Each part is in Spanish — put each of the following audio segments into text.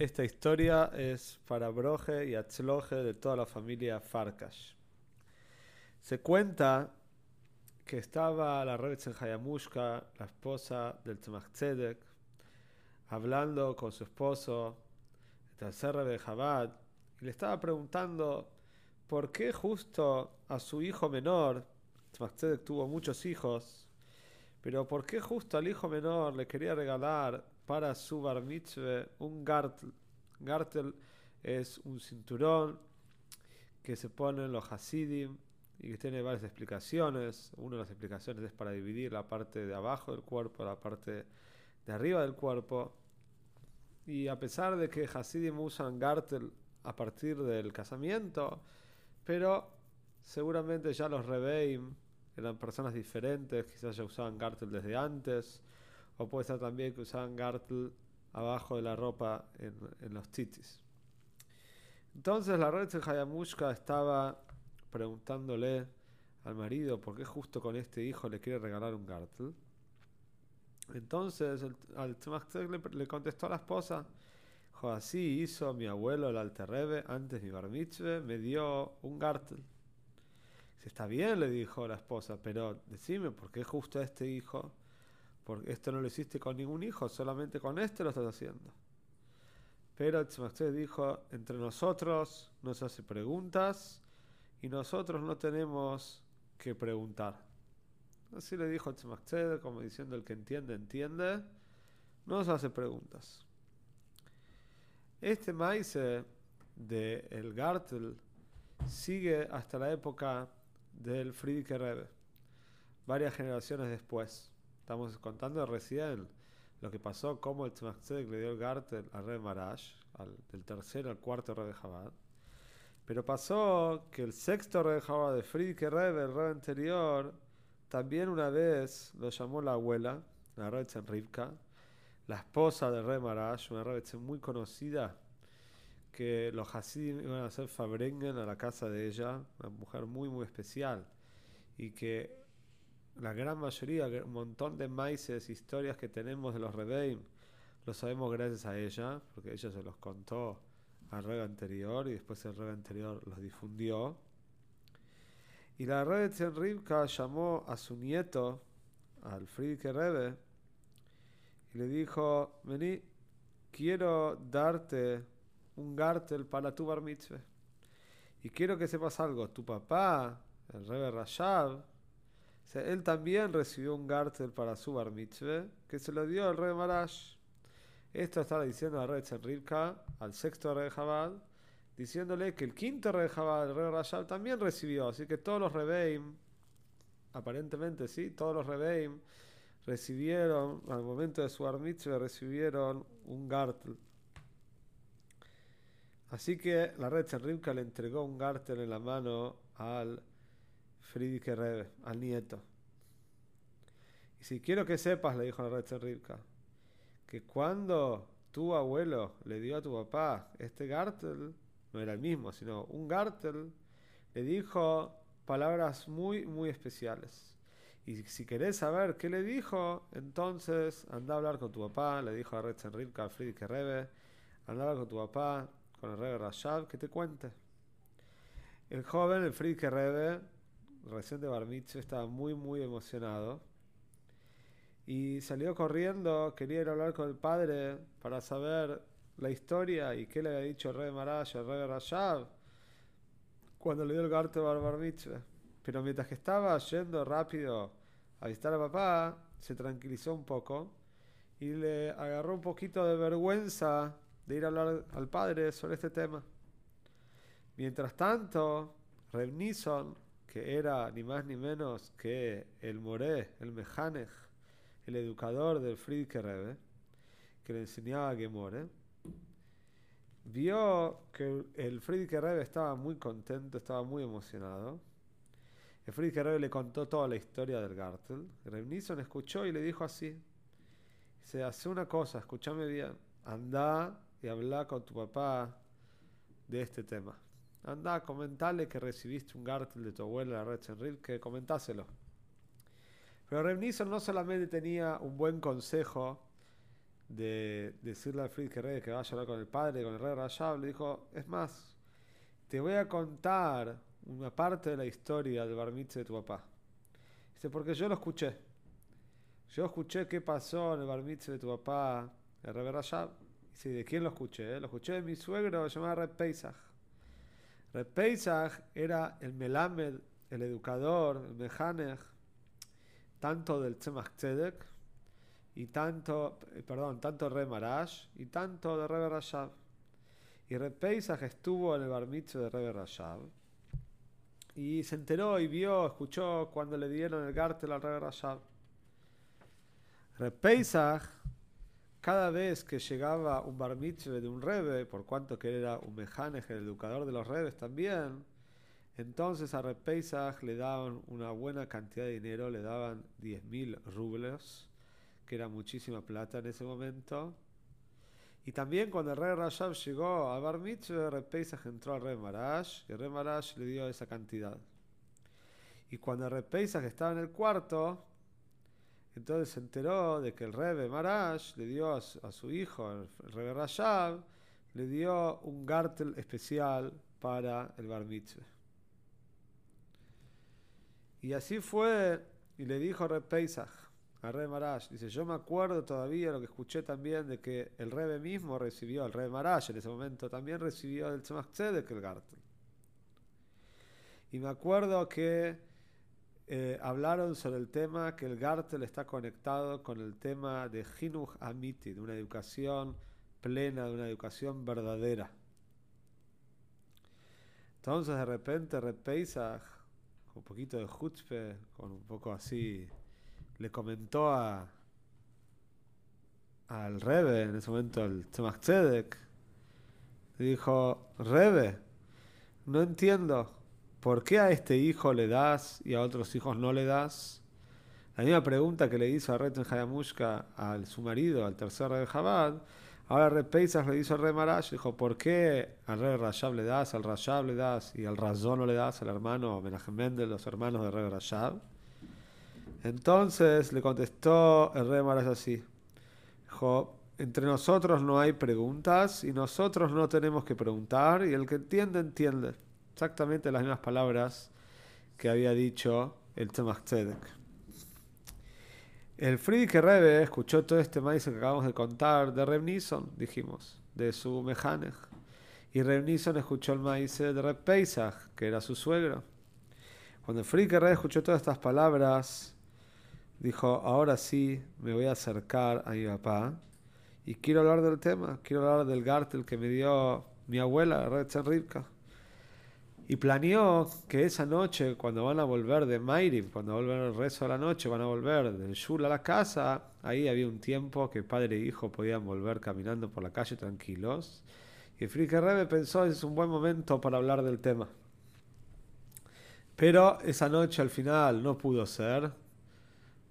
Esta historia es para Broje y Atzloje de toda la familia Farkash. Se cuenta que estaba la Rebetzen Hayamushka, la esposa del Tzemach hablando con su esposo, el tercer de Chabad, y le estaba preguntando por qué justo a su hijo menor, Tzemach tuvo muchos hijos, pero por qué justo al hijo menor le quería regalar para su bar un gartel. Gartel es un cinturón que se pone en los hasidim y que tiene varias explicaciones. Una de las explicaciones es para dividir la parte de abajo del cuerpo, la parte de arriba del cuerpo. Y a pesar de que hasidim usan gartel a partir del casamiento, pero seguramente ya los rebeim eran personas diferentes, quizás ya usaban gartel desde antes o puede ser también que usaban gartel abajo de la ropa en, los titis. Entonces la red de Hayamushka estaba preguntándole al marido por qué justo con este hijo le quiere regalar un gartel. Entonces el, al le, le, contestó a la esposa, así hizo mi abuelo el Alterrebe antes mi bar mitzvah, me dio un gartel. Está bien, le dijo la esposa, pero decime por qué justo a este hijo porque esto no lo hiciste con ningún hijo, solamente con este lo estás haciendo. Pero usted dijo, entre nosotros no se hace preguntas y nosotros no tenemos que preguntar. Así le dijo Tzmachted, como diciendo el que entiende, entiende, no se hace preguntas. Este maíz de el Gartel sigue hasta la época del Friedrich Rebbe, varias generaciones después. Estamos contando recién lo que pasó, cómo el Tzemach le dio el Gartel al rey Marash, del tercero al cuarto rey de Jabad. Pero pasó que el sexto rey de Jabad, de Friedrich Rebbe, el rey anterior, también una vez lo llamó la abuela, la rey Rivka, la esposa del rey Marash, una rey muy conocida, que los Hasidim iban a hacer Fabrengen a la casa de ella, una mujer muy, muy especial, y que la gran mayoría, un montón de maices, historias que tenemos de los Rebeim, lo sabemos gracias a ella, porque ella se los contó al rey anterior y después el rey anterior los difundió. Y la Rebbe Rivka llamó a su nieto, al Friedrich Rebbe, y le dijo: Vení, quiero darte un gartel para tu bar mitzvah. Y quiero que sepas algo: tu papá, el Rebbe Rashab, él también recibió un gartel para su bar mitzvah, que se lo dio al rey Marash. Esto está diciendo al rey Tzerrivka, al sexto rey Jabal, diciéndole que el quinto rey Jabal, el rey Rashab, también recibió. Así que todos los rebeim, aparentemente sí, todos los rebeim recibieron, al momento de su bar mitzvah, recibieron un gartel. Así que la red le entregó un gartel en la mano al Friedrich Rebbe, al nieto. Y si quiero que sepas, le dijo la red Rivka, que cuando tu abuelo le dio a tu papá este gartel, no era el mismo, sino un gartel, le dijo palabras muy, muy especiales. Y si querés saber qué le dijo, entonces anda a hablar con tu papá, le dijo a Red Rivka, a Friedrich Rebbe, anda a hablar con tu papá, con el Rebbe Rashab, que te cuente. El joven, el Friedrich Rebbe, recién de Bar estaba muy, muy emocionado. Y salió corriendo, quería ir a hablar con el padre para saber la historia y qué le había dicho el rey Marash, el rey Rashab, cuando le dio el garte Bar Pero mientras que estaba yendo rápido a visitar a papá, se tranquilizó un poco y le agarró un poquito de vergüenza de ir a hablar al padre sobre este tema. Mientras tanto, Reb que era ni más ni menos que el Moré, el Mejanej, el educador del Friedrich Rebbe, que le enseñaba a Gemore, vio que el Friedrich Rebbe estaba muy contento, estaba muy emocionado. El Friedrich Rebbe le contó toda la historia del Gartel. Reb Nisson escuchó y le dijo así: Se hace una cosa, escúchame bien, anda y habla con tu papá de este tema. Anda, comentale que recibiste un Gartel de tu abuela, la Red que comentáselo. Pero Reb Nisson no solamente tenía un buen consejo de decirle al Friedrich Rebbe que vaya a hablar con el padre, con el rey Rayab, le dijo, es más, te voy a contar una parte de la historia del bar mitzvah de tu papá. Dice, porque yo lo escuché. Yo escuché qué pasó en el bar mitzvah de tu papá, el rey Rayab. Dice, ¿de quién lo escuché? Lo escuché de mi suegro, se llamaba Red Pesach. Red Pesach era el melamed, el educador, el mejanech, tanto del Tzemach Tzedek, y tanto, perdón, tanto Re y tanto de Rebe Rashab. Y Re Pesach estuvo en el bar de Rebe Rashab. Y se enteró y vio, escuchó cuando le dieron el gartel al Rebe Rashab. Re Pesach, cada vez que llegaba un bar mitzvah de un Rebe, por cuanto que era un mejanej, el educador de los Rebes también, entonces a Re Pesach le daban una buena cantidad de dinero, le daban 10.000 rubles que era muchísima plata en ese momento. Y también cuando el rey Rashab llegó a Bar Mitzvah, Pesach entró al rey Marash y el rey Marash le dio esa cantidad. Y cuando Pesach estaba en el cuarto, entonces se enteró de que el rey Marash le dio a su, hijo, el rey Rashab, le dio un gartel especial para el Bar Mitzvah. Y así fue, y le dijo rey Pesach, a Rebe Marash. Dice, yo me acuerdo todavía lo que escuché también de que el Rebe mismo recibió, el Rebe Marash en ese momento también recibió el Tzemach Tzedek, el Gartel. Y me acuerdo que eh, hablaron sobre el tema que el Gartel está conectado con el tema de Hinuch Amiti, de una educación plena, de una educación verdadera. Entonces de repente Repeisach, con un poquito de chutzpe, con un poco así le comentó a al Rebe, en ese momento Tzemach Tzedek, le dijo, Rebe, no entiendo, ¿por qué a este hijo le das y a otros hijos no le das? La misma pregunta que le hizo a Reten Hayamushka a su marido, al tercer rey de Jabad, ahora Peisach le hizo al rey Marash, dijo, ¿por qué al rey Rashab le das, al Rashab le das y al Razón no le das, al hermano Menachem los hermanos de rey Rashab? Entonces le contestó el rey Marash así. Dijo, entre nosotros no hay preguntas y nosotros no tenemos que preguntar y el que entiende, entiende. Exactamente las mismas palabras que había dicho el Tzemach Tzedek. El Friedrich Rebbe escuchó todo este maíz que acabamos de contar de Reb Nisson, dijimos, de su Mejanej. Y Reb Nisson escuchó el maíz de Reb Pesach, que era su suegro. Cuando el Friedrich Rebbe escuchó todas estas palabras, dijo, ahora sí me voy a acercar a mi papá y quiero hablar del tema, quiero hablar del gartel que me dio mi abuela, Retzen Rivka. Y planeó que esa noche, cuando van a volver de Mairib, cuando vuelven el rezo de la noche, van a volver del Shul a la casa, ahí había un tiempo que padre e hijo podían volver caminando por la calle tranquilos. Y Frike Rebe pensó, es un buen momento para hablar del tema. Pero esa noche al final no pudo ser,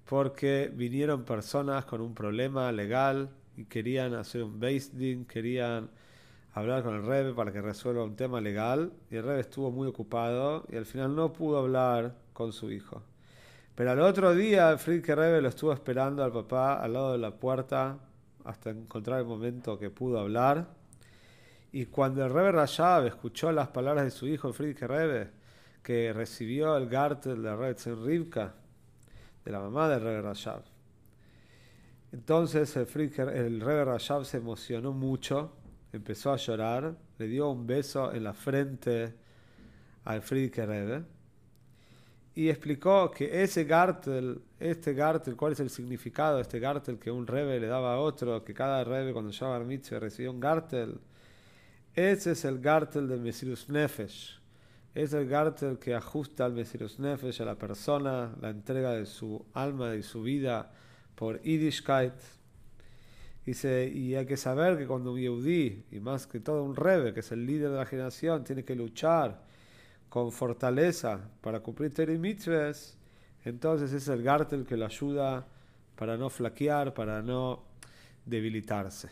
porque vinieron personas con un problema legal y querían hacer un basting, querían hablar con el Rebe para que resuelva un tema legal y el Rebe estuvo muy ocupado y al final no pudo hablar con su hijo. Pero al otro día Friedrich Rebe lo estuvo esperando al papá al lado de la puerta hasta encontrar el momento que pudo hablar. Y cuando el Rebe Rashab escuchó las palabras de su hijo, Friedrich Rebe, que recibió el Gartel de Rebbe Rivka, de la mamá del Rebbe Rashab. Entonces el, el Rebbe Rashab se emocionó mucho, empezó a llorar, le dio un beso en la frente al Friedrich Rebbe y explicó que ese Gartel, este Gartel, cuál es el significado de este Gartel que un Rebbe le daba a otro, que cada Rebbe cuando llegaba al Mitzvah recibía un Gartel. Ese es el Gartel del Mesirus Nefesh es el gartel que ajusta al Mesirus Nefesh a la persona, la entrega de su alma y su vida por Yiddishkeit. Dice, y hay que saber que cuando un Yehudi, y más que todo un Rebe, que es el líder de la generación, tiene que luchar con fortaleza para cumplir Teri entonces es el Gartel que lo ayuda para no flaquear, para no debilitarse.